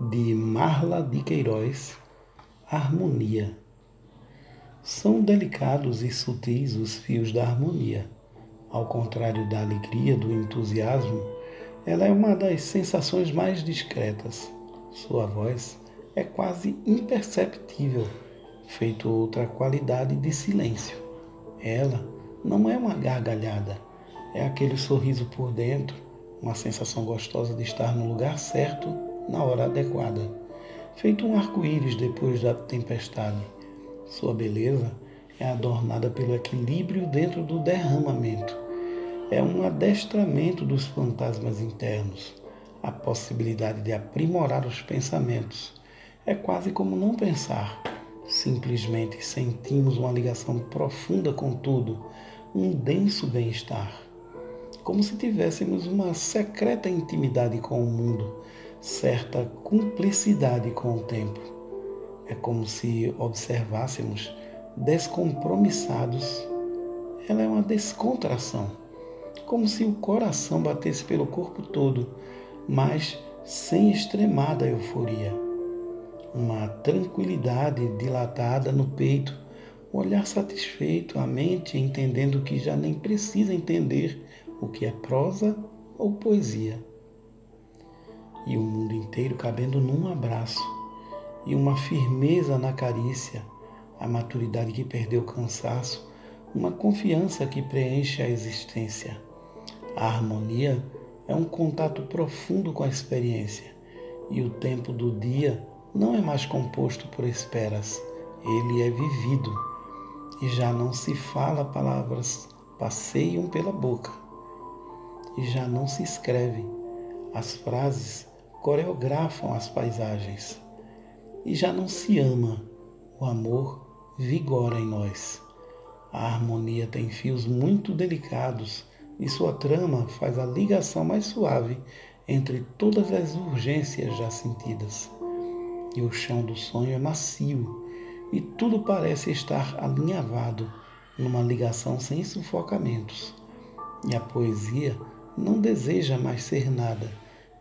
de Marla de Queiroz, Harmonia. São delicados e sutis os fios da harmonia. Ao contrário da alegria, do entusiasmo, ela é uma das sensações mais discretas. Sua voz é quase imperceptível, feito outra qualidade de silêncio. Ela não é uma gargalhada, é aquele sorriso por dentro, uma sensação gostosa de estar no lugar certo na hora adequada, feito um arco-íris depois da tempestade. Sua beleza é adornada pelo equilíbrio dentro do derramamento. É um adestramento dos fantasmas internos, a possibilidade de aprimorar os pensamentos. É quase como não pensar. Simplesmente sentimos uma ligação profunda com tudo, um denso bem-estar. Como se tivéssemos uma secreta intimidade com o mundo, certa cumplicidade com o tempo. É como se observássemos descompromissados. Ela é uma descontração, como se o coração batesse pelo corpo todo, mas sem extremada euforia. Uma tranquilidade dilatada no peito, um olhar satisfeito, a mente entendendo que já nem precisa entender o que é prosa ou poesia e o mundo inteiro cabendo num abraço e uma firmeza na carícia, a maturidade que perdeu o cansaço, uma confiança que preenche a existência. A harmonia é um contato profundo com a experiência e o tempo do dia não é mais composto por esperas, ele é vivido e já não se fala palavras passeiam pela boca e já não se escreve. As frases coreografam as paisagens. E já não se ama, o amor vigora em nós. A harmonia tem fios muito delicados e sua trama faz a ligação mais suave entre todas as urgências já sentidas. E o chão do sonho é macio e tudo parece estar alinhavado numa ligação sem sufocamentos. E a poesia não deseja mais ser nada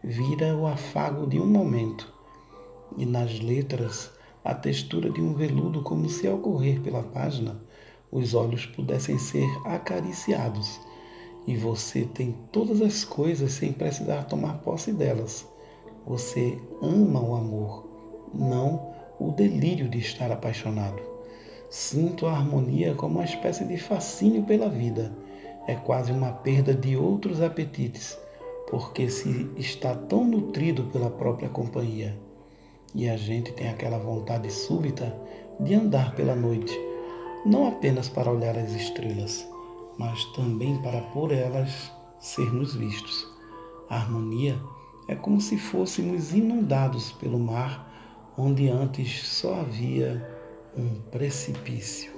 vira o afago de um momento, e nas letras a textura de um veludo, como se ao correr pela página os olhos pudessem ser acariciados, e você tem todas as coisas sem precisar tomar posse delas. Você ama o amor, não o delírio de estar apaixonado. Sinto a harmonia como uma espécie de fascínio pela vida. É quase uma perda de outros apetites porque se está tão nutrido pela própria companhia. E a gente tem aquela vontade súbita de andar pela noite, não apenas para olhar as estrelas, mas também para por elas sermos vistos. A harmonia é como se fôssemos inundados pelo mar, onde antes só havia um precipício.